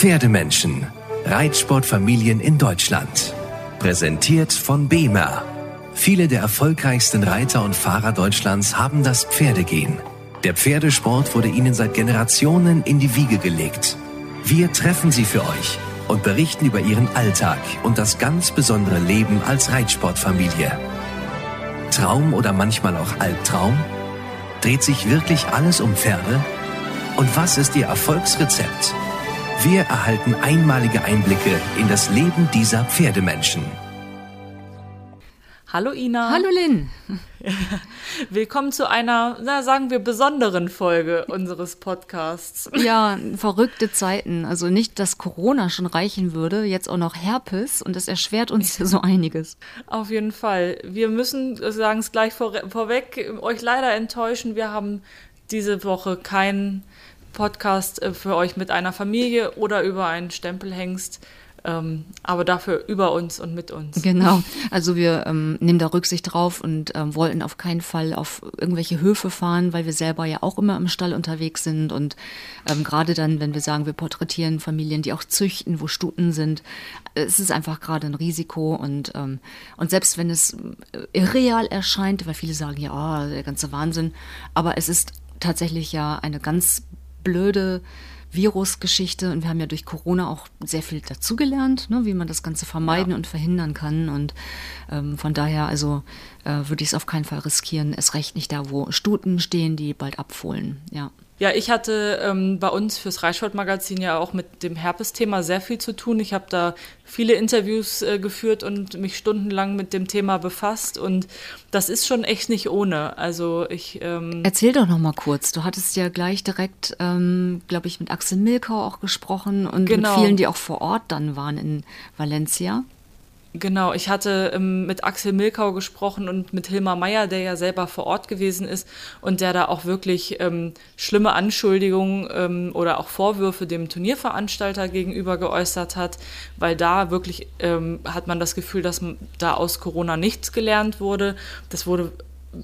Pferdemenschen. Reitsportfamilien in Deutschland. Präsentiert von BEMER. Viele der erfolgreichsten Reiter und Fahrer Deutschlands haben das Pferdegehen. Der Pferdesport wurde ihnen seit Generationen in die Wiege gelegt. Wir treffen sie für euch und berichten über ihren Alltag und das ganz besondere Leben als Reitsportfamilie. Traum oder manchmal auch Albtraum? Dreht sich wirklich alles um Pferde? Und was ist ihr Erfolgsrezept? Wir erhalten einmalige Einblicke in das Leben dieser Pferdemenschen. Hallo Ina. Hallo Lynn. Willkommen zu einer, na, sagen wir, besonderen Folge unseres Podcasts. Ja, verrückte Zeiten. Also nicht, dass Corona schon reichen würde, jetzt auch noch Herpes und das erschwert uns so einiges. Auf jeden Fall. Wir müssen, sagen es gleich vor, vorweg, euch leider enttäuschen. Wir haben diese Woche keinen Podcast äh, für euch mit einer Familie oder über einen Stempelhengst. Ähm, aber dafür über uns und mit uns. Genau, also wir ähm, nehmen da Rücksicht drauf und ähm, wollten auf keinen Fall auf irgendwelche Höfe fahren, weil wir selber ja auch immer im Stall unterwegs sind und ähm, gerade dann, wenn wir sagen, wir porträtieren Familien, die auch züchten, wo Stuten sind, äh, es ist einfach gerade ein Risiko und, ähm, und selbst wenn es äh, irreal erscheint, weil viele sagen, ja, der ganze Wahnsinn, aber es ist tatsächlich ja eine ganz blöde Virusgeschichte und wir haben ja durch Corona auch sehr viel dazugelernt, ne, wie man das Ganze vermeiden ja. und verhindern kann. Und ähm, von daher, also äh, würde ich es auf keinen Fall riskieren. Es recht nicht da, wo Stuten stehen, die bald abfohlen. Ja. Ja, ich hatte ähm, bei uns fürs Reichssport-Magazin ja auch mit dem Herpes-Thema sehr viel zu tun. Ich habe da viele Interviews äh, geführt und mich stundenlang mit dem Thema befasst und das ist schon echt nicht ohne. Also ich ähm erzähl doch noch mal kurz. Du hattest ja gleich direkt, ähm, glaube ich, mit Axel Milkau auch gesprochen und genau. mit vielen, die auch vor Ort dann waren in Valencia. Genau, ich hatte ähm, mit Axel Milkau gesprochen und mit Hilmar Meyer, der ja selber vor Ort gewesen ist und der da auch wirklich ähm, schlimme Anschuldigungen ähm, oder auch Vorwürfe dem Turnierveranstalter gegenüber geäußert hat, weil da wirklich ähm, hat man das Gefühl, dass da aus Corona nichts gelernt wurde. Das wurde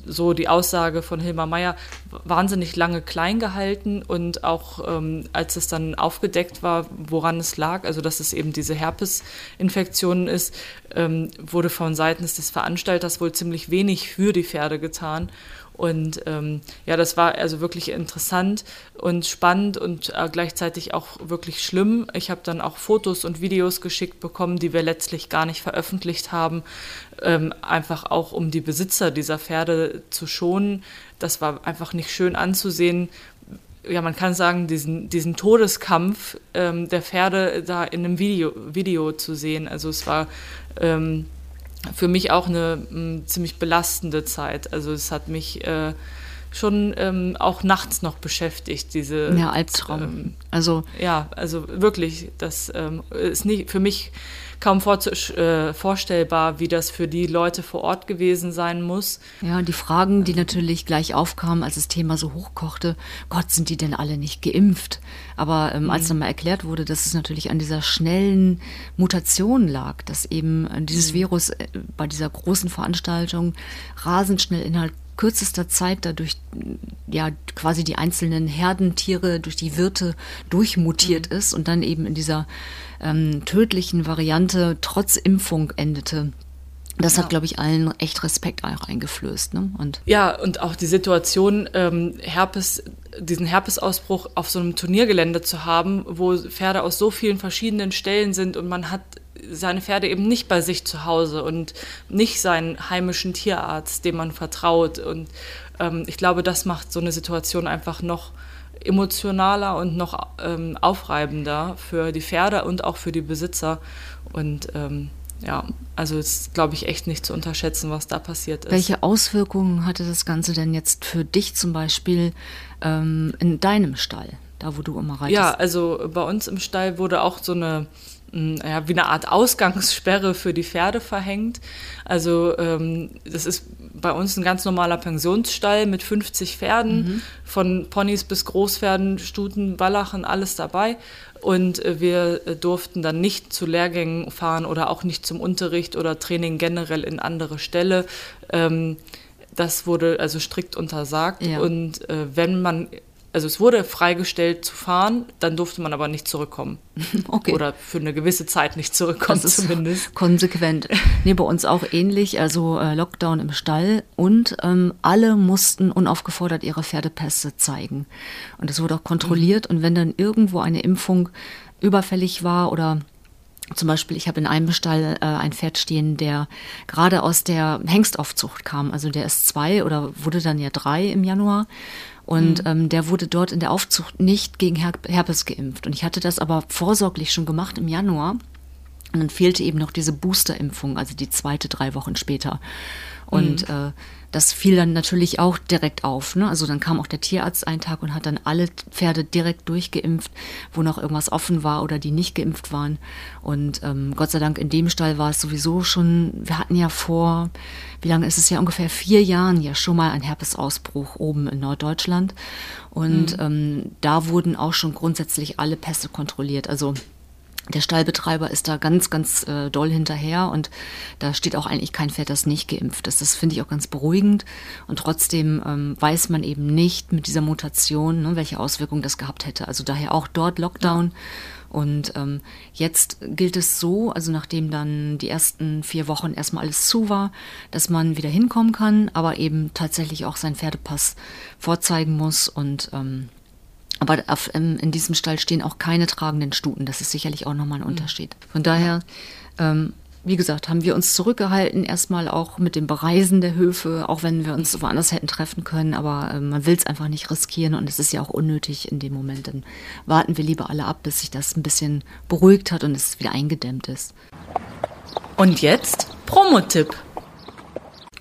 so die Aussage von Hilmar Meyer, wahnsinnig lange klein gehalten und auch ähm, als es dann aufgedeckt war, woran es lag, also dass es eben diese Herpesinfektion ist, ähm, wurde von seitens des Veranstalters wohl ziemlich wenig für die Pferde getan. Und ähm, ja, das war also wirklich interessant und spannend und äh, gleichzeitig auch wirklich schlimm. Ich habe dann auch Fotos und Videos geschickt bekommen, die wir letztlich gar nicht veröffentlicht haben, ähm, einfach auch um die Besitzer dieser Pferde zu schonen. Das war einfach nicht schön anzusehen. Ja, man kann sagen, diesen, diesen Todeskampf ähm, der Pferde da in einem Video, Video zu sehen. Also es war ähm, für mich auch eine m, hm, ziemlich belastende Zeit. Also es hat mich äh, schon ähm, auch nachts noch beschäftigt, diese. Ja, Albtraum. Ähm, also. Ja, also wirklich, das ähm, ist nicht für mich kaum vor, äh, vorstellbar, wie das für die Leute vor Ort gewesen sein muss. Ja, die Fragen, die natürlich gleich aufkamen, als das Thema so hochkochte, Gott, sind die denn alle nicht geimpft? Aber ähm, mhm. als dann mal erklärt wurde, dass es natürlich an dieser schnellen Mutation lag, dass eben äh, dieses mhm. Virus äh, bei dieser großen Veranstaltung rasend schnell innerhalb kürzester Zeit dadurch ja quasi die einzelnen Herdentiere durch die Wirte durchmutiert mhm. ist und dann eben in dieser ähm, tödlichen Variante trotz Impfung endete. Das ja. hat, glaube ich, allen echt Respekt eingeflößt. Ne? Und ja, und auch die Situation, ähm, Herpes, diesen Herpesausbruch auf so einem Turniergelände zu haben, wo Pferde aus so vielen verschiedenen Stellen sind und man hat seine Pferde eben nicht bei sich zu Hause und nicht seinen heimischen Tierarzt, dem man vertraut. Und ähm, ich glaube, das macht so eine Situation einfach noch emotionaler und noch ähm, aufreibender für die Pferde und auch für die Besitzer. Und ähm, ja, also ist, glaube ich, echt nicht zu unterschätzen, was da passiert ist. Welche Auswirkungen hatte das Ganze denn jetzt für dich zum Beispiel ähm, in deinem Stall, da wo du immer reitest? Ja, also bei uns im Stall wurde auch so eine ja, wie eine Art Ausgangssperre für die Pferde verhängt. Also ähm, das ist bei uns ein ganz normaler Pensionsstall mit 50 Pferden, mhm. von Ponys bis Großpferden, Stuten, Wallachen, alles dabei. Und äh, wir äh, durften dann nicht zu Lehrgängen fahren oder auch nicht zum Unterricht oder Training generell in andere Ställe. Ähm, das wurde also strikt untersagt. Ja. Und äh, wenn man also es wurde freigestellt zu fahren, dann durfte man aber nicht zurückkommen. Okay. Oder für eine gewisse Zeit nicht zurückkommen das ist zumindest. Konsequent. Nee, bei uns auch ähnlich, also äh, Lockdown im Stall und ähm, alle mussten unaufgefordert ihre Pferdepässe zeigen. Und das wurde auch kontrolliert mhm. und wenn dann irgendwo eine Impfung überfällig war oder zum Beispiel, ich habe in einem Stall äh, ein Pferd stehen, der gerade aus der Hengstaufzucht kam. Also der ist zwei oder wurde dann ja drei im Januar. Und mhm. ähm, der wurde dort in der Aufzucht nicht gegen Her Herpes geimpft. Und ich hatte das aber vorsorglich schon gemacht im Januar. Und dann fehlte eben noch diese Boosterimpfung, also die zweite drei Wochen später. Und mhm. äh, das fiel dann natürlich auch direkt auf. Ne? Also dann kam auch der Tierarzt einen Tag und hat dann alle Pferde direkt durchgeimpft, wo noch irgendwas offen war oder die nicht geimpft waren. Und ähm, Gott sei Dank in dem Stall war es sowieso schon, wir hatten ja vor, wie lange ist es ja, ungefähr vier Jahren ja schon mal ein Herpesausbruch oben in Norddeutschland. Und mhm. ähm, da wurden auch schon grundsätzlich alle Pässe kontrolliert. Also der Stallbetreiber ist da ganz, ganz äh, doll hinterher und da steht auch eigentlich kein Pferd, das nicht geimpft ist. Das finde ich auch ganz beruhigend. Und trotzdem ähm, weiß man eben nicht mit dieser Mutation, ne, welche Auswirkungen das gehabt hätte. Also daher auch dort Lockdown. Und ähm, jetzt gilt es so, also nachdem dann die ersten vier Wochen erstmal alles zu war, dass man wieder hinkommen kann, aber eben tatsächlich auch seinen Pferdepass vorzeigen muss und ähm, aber auf, in diesem Stall stehen auch keine tragenden Stuten. Das ist sicherlich auch nochmal ein mhm. Unterschied. Von daher, ähm, wie gesagt, haben wir uns zurückgehalten, erstmal auch mit dem Bereisen der Höfe, auch wenn wir uns woanders hätten treffen können. Aber äh, man will es einfach nicht riskieren und es ist ja auch unnötig in dem Moment. Dann warten wir lieber alle ab, bis sich das ein bisschen beruhigt hat und es wieder eingedämmt ist. Und jetzt Promotipp.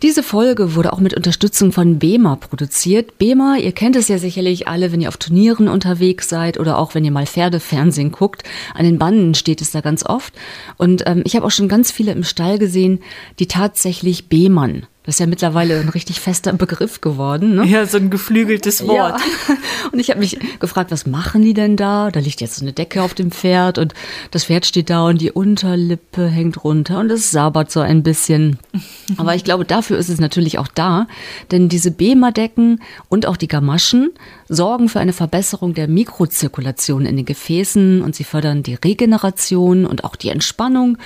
Diese Folge wurde auch mit Unterstützung von BEMA produziert. BEMA, ihr kennt es ja sicherlich alle, wenn ihr auf Turnieren unterwegs seid oder auch wenn ihr mal Pferdefernsehen guckt. An den Banden steht es da ganz oft. Und ähm, ich habe auch schon ganz viele im Stall gesehen, die tatsächlich BEMAN das ist ja mittlerweile ein richtig fester Begriff geworden. Ne? Ja, so ein geflügeltes Wort. Ja. Und ich habe mich gefragt, was machen die denn da? Da liegt jetzt so eine Decke auf dem Pferd und das Pferd steht da und die Unterlippe hängt runter und es sabert so ein bisschen. Aber ich glaube, dafür ist es natürlich auch da, denn diese Bema-Decken und auch die Gamaschen sorgen für eine Verbesserung der Mikrozirkulation in den Gefäßen und sie fördern die Regeneration und auch die Entspannung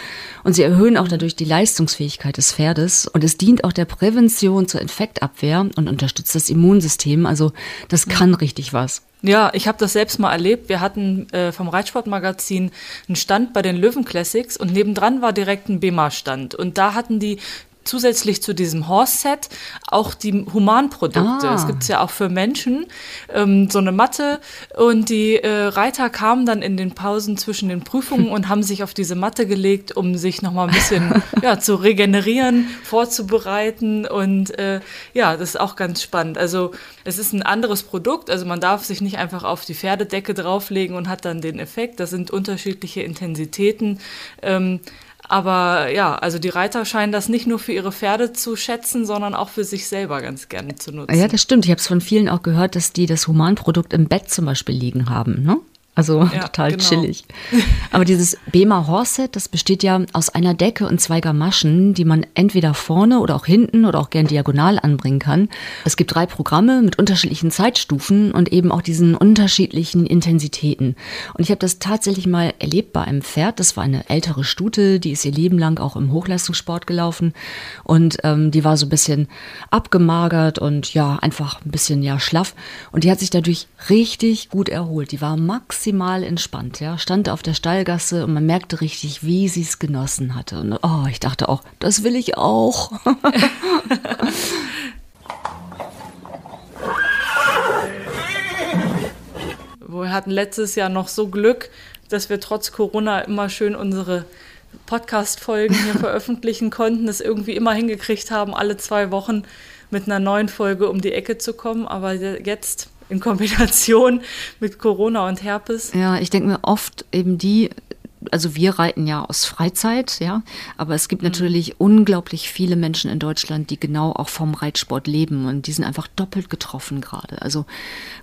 und sie erhöhen auch dadurch die Leistungsfähigkeit des Pferdes und es dient auch der Prävention zur Infektabwehr und unterstützt das Immunsystem. Also das kann richtig was. Ja, ich habe das selbst mal erlebt. Wir hatten äh, vom Reitsportmagazin einen Stand bei den Löwen Classics und nebendran war direkt ein BEMA-Stand. Und da hatten die zusätzlich zu diesem Horse-Set auch die Humanprodukte. Ah. Es gibt ja auch für Menschen ähm, so eine Matte und die äh, Reiter kamen dann in den Pausen zwischen den Prüfungen und haben sich auf diese Matte gelegt, um sich nochmal ein bisschen ja, zu regenerieren, vorzubereiten und äh, ja, das ist auch ganz spannend. Also es ist ein anderes Produkt, also man darf sich nicht einfach auf die Pferdedecke drauflegen und hat dann den Effekt. Das sind unterschiedliche Intensitäten. Ähm, aber ja, also die Reiter scheinen das nicht nur für ihre Pferde zu schätzen, sondern auch für sich selber ganz gerne zu nutzen. Ja, das stimmt. Ich habe es von vielen auch gehört, dass die das Humanprodukt im Bett zum Beispiel liegen haben. Ne? Also ja, total genau. chillig. Aber dieses Bema Horset, das besteht ja aus einer Decke und zwei Gamaschen, die man entweder vorne oder auch hinten oder auch gern diagonal anbringen kann. Es gibt drei Programme mit unterschiedlichen Zeitstufen und eben auch diesen unterschiedlichen Intensitäten. Und ich habe das tatsächlich mal erlebt bei einem Pferd. Das war eine ältere Stute, die ist ihr Leben lang auch im Hochleistungssport gelaufen und ähm, die war so ein bisschen abgemagert und ja einfach ein bisschen ja schlaff und die hat sich dadurch richtig gut erholt. Die war maximal maximal entspannt, ja, stand auf der Stallgasse und man merkte richtig, wie sie es genossen hatte. Und oh, ich dachte auch, das will ich auch. wir hatten letztes Jahr noch so Glück, dass wir trotz Corona immer schön unsere Podcast-Folgen hier veröffentlichen konnten, es irgendwie immer hingekriegt haben, alle zwei Wochen mit einer neuen Folge um die Ecke zu kommen. Aber jetzt in Kombination mit Corona und Herpes. Ja, ich denke mir oft eben die, also wir reiten ja aus Freizeit, ja, aber es gibt mhm. natürlich unglaublich viele Menschen in Deutschland, die genau auch vom Reitsport leben und die sind einfach doppelt getroffen gerade. Also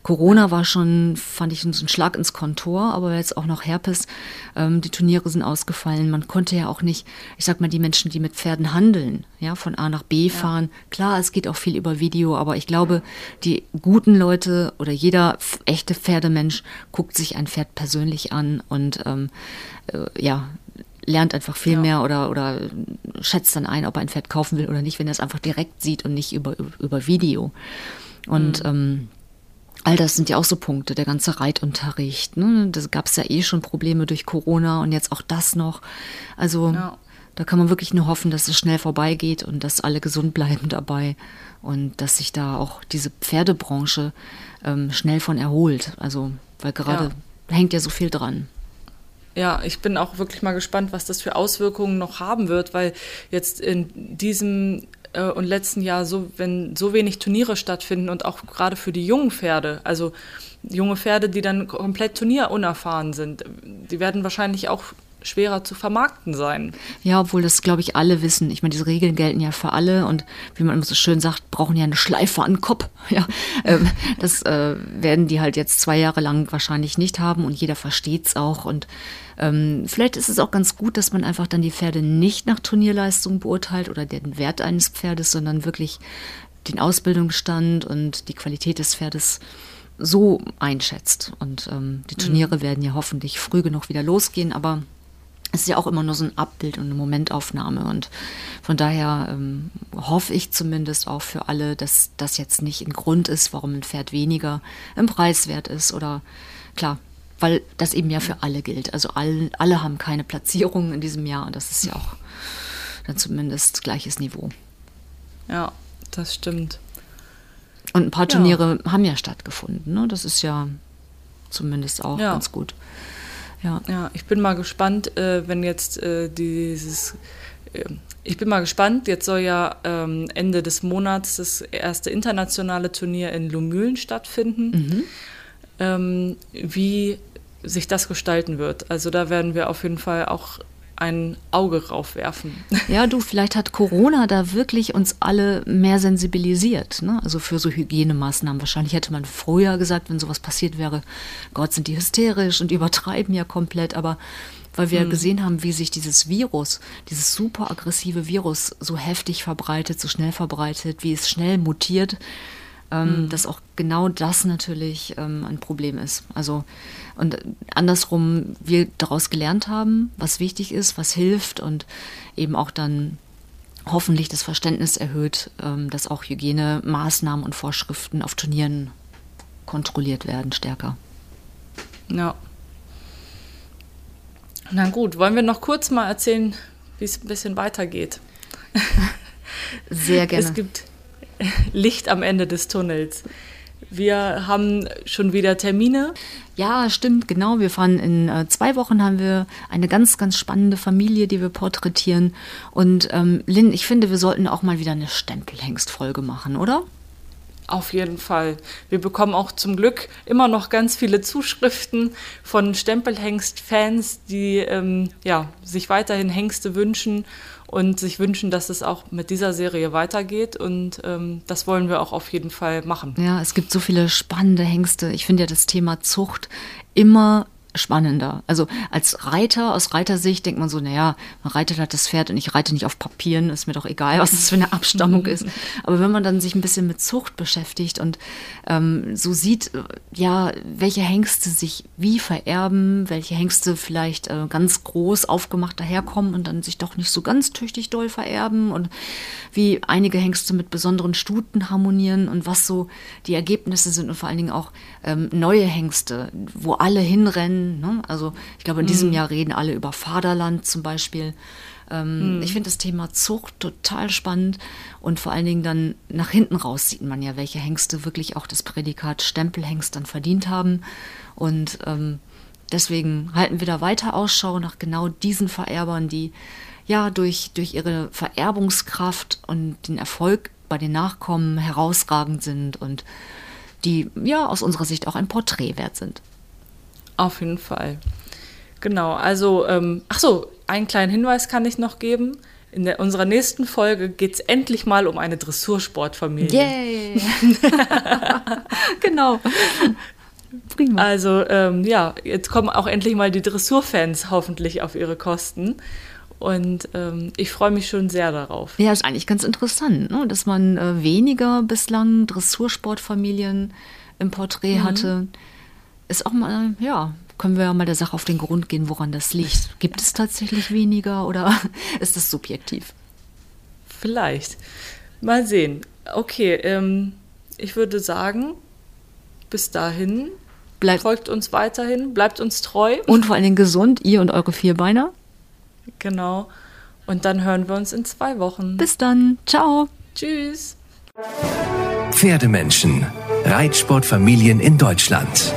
Corona war schon, fand ich, ein Schlag ins Kontor, aber jetzt auch noch Herpes. Ähm, die Turniere sind ausgefallen. Man konnte ja auch nicht, ich sag mal, die Menschen, die mit Pferden handeln, ja, von A nach B fahren. Ja. Klar, es geht auch viel über Video, aber ich glaube, die guten Leute oder jeder echte Pferdemensch guckt sich ein Pferd persönlich an und ähm, äh, ja, lernt einfach viel ja. mehr oder, oder schätzt dann ein, ob er ein Pferd kaufen will oder nicht, wenn er es einfach direkt sieht und nicht über, über Video. Und mhm. ähm, all das sind ja auch so Punkte, der ganze Reitunterricht. Ne? Da gab es ja eh schon Probleme durch Corona und jetzt auch das noch. Also ja. da kann man wirklich nur hoffen, dass es schnell vorbeigeht und dass alle gesund bleiben dabei und dass sich da auch diese Pferdebranche ähm, schnell von erholt. Also, weil gerade ja. hängt ja so viel dran. Ja, ich bin auch wirklich mal gespannt, was das für Auswirkungen noch haben wird, weil jetzt in diesem äh, und letzten Jahr so, wenn so wenig Turniere stattfinden und auch gerade für die jungen Pferde, also junge Pferde, die dann komplett turnierunerfahren sind, die werden wahrscheinlich auch schwerer zu vermarkten sein. Ja, obwohl das, glaube ich, alle wissen. Ich meine, diese Regeln gelten ja für alle und wie man immer so schön sagt, brauchen ja eine Schleife an den Kopf. Ja, ähm, das äh, werden die halt jetzt zwei Jahre lang wahrscheinlich nicht haben und jeder versteht es auch und ähm, vielleicht ist es auch ganz gut, dass man einfach dann die Pferde nicht nach Turnierleistung beurteilt oder den Wert eines Pferdes, sondern wirklich den Ausbildungsstand und die Qualität des Pferdes so einschätzt. Und ähm, die Turniere mhm. werden ja hoffentlich früh genug wieder losgehen, aber es ist ja auch immer nur so ein Abbild und eine Momentaufnahme. Und von daher ähm, hoffe ich zumindest auch für alle, dass das jetzt nicht ein Grund ist, warum ein Pferd weniger im Preis wert ist. Oder klar, weil das eben ja für alle gilt. Also all, alle haben keine Platzierungen in diesem Jahr und das ist ja auch dann zumindest gleiches Niveau. Ja, das stimmt. Und ein paar Turniere ja. haben ja stattgefunden. Ne? Das ist ja zumindest auch ja. ganz gut. Ja. Ja, ich bin mal gespannt, äh, wenn jetzt äh, dieses. Äh, ich bin mal gespannt, jetzt soll ja ähm, Ende des Monats das erste internationale Turnier in Lumülen stattfinden. Mhm. Ähm, wie sich das gestalten wird. Also da werden wir auf jeden Fall auch ein Auge raufwerfen. Ja, du, vielleicht hat Corona da wirklich uns alle mehr sensibilisiert. Ne? Also für so Hygienemaßnahmen. Wahrscheinlich hätte man früher gesagt, wenn sowas passiert wäre, Gott, sind die hysterisch und übertreiben ja komplett. Aber weil wir hm. gesehen haben, wie sich dieses Virus, dieses super aggressive Virus so heftig verbreitet, so schnell verbreitet, wie es schnell mutiert, ähm, mhm. dass auch genau das natürlich ähm, ein Problem ist. Also und andersrum wir daraus gelernt haben, was wichtig ist, was hilft und eben auch dann hoffentlich das Verständnis erhöht, ähm, dass auch Hygienemaßnahmen und Vorschriften auf Turnieren kontrolliert werden stärker. Ja. Na gut, wollen wir noch kurz mal erzählen, wie es ein bisschen weitergeht? Sehr gerne. Es gibt Licht am Ende des Tunnels. Wir haben schon wieder Termine. Ja, stimmt, genau. Wir fahren in äh, zwei Wochen haben wir eine ganz, ganz spannende Familie, die wir porträtieren. Und ähm, Lynn, ich finde, wir sollten auch mal wieder eine Stempelhengst-Folge machen, oder? Auf jeden Fall. Wir bekommen auch zum Glück immer noch ganz viele Zuschriften von Stempelhengst-Fans, die ähm, ja, sich weiterhin Hengste wünschen und sich wünschen, dass es auch mit dieser Serie weitergeht. Und ähm, das wollen wir auch auf jeden Fall machen. Ja, es gibt so viele spannende Hengste. Ich finde ja das Thema Zucht immer spannender. Also als Reiter, aus Reitersicht denkt man so, naja, man reitet halt das Pferd und ich reite nicht auf Papieren, ist mir doch egal, was das für eine Abstammung ist. Aber wenn man dann sich ein bisschen mit Zucht beschäftigt und ähm, so sieht, ja, welche Hengste sich wie vererben, welche Hengste vielleicht äh, ganz groß aufgemacht daherkommen und dann sich doch nicht so ganz tüchtig doll vererben und wie einige Hengste mit besonderen Stuten harmonieren und was so die Ergebnisse sind und vor allen Dingen auch ähm, neue Hengste, wo alle hinrennen, Ne? Also ich glaube, in diesem mhm. Jahr reden alle über Vaterland zum Beispiel. Ähm, mhm. Ich finde das Thema Zucht total spannend und vor allen Dingen dann nach hinten raus sieht man ja, welche Hengste wirklich auch das Prädikat Stempelhengst dann verdient haben. Und ähm, deswegen halten wir da weiter Ausschau nach genau diesen Vererbern, die ja durch, durch ihre Vererbungskraft und den Erfolg bei den Nachkommen herausragend sind und die ja aus unserer Sicht auch ein Porträt wert sind. Auf jeden Fall. Genau, also, ähm, ach so, einen kleinen Hinweis kann ich noch geben. In der, unserer nächsten Folge geht es endlich mal um eine Dressursportfamilie. Yay! genau. Prima. Also ähm, ja, jetzt kommen auch endlich mal die Dressurfans hoffentlich auf ihre Kosten. Und ähm, ich freue mich schon sehr darauf. Ja, ist eigentlich ganz interessant, ne? dass man äh, weniger bislang Dressursportfamilien im Porträt mhm. hatte. Ist auch mal, ja, können wir ja mal der Sache auf den Grund gehen, woran das liegt. Gibt es tatsächlich weniger oder ist das subjektiv? Vielleicht. Mal sehen. Okay, ähm, ich würde sagen, bis dahin bleibt folgt uns weiterhin, bleibt uns treu. Und vor allen Dingen gesund, ihr und eure Vierbeiner. Genau. Und dann hören wir uns in zwei Wochen. Bis dann. Ciao. Tschüss. Pferdemenschen. Reitsportfamilien in Deutschland.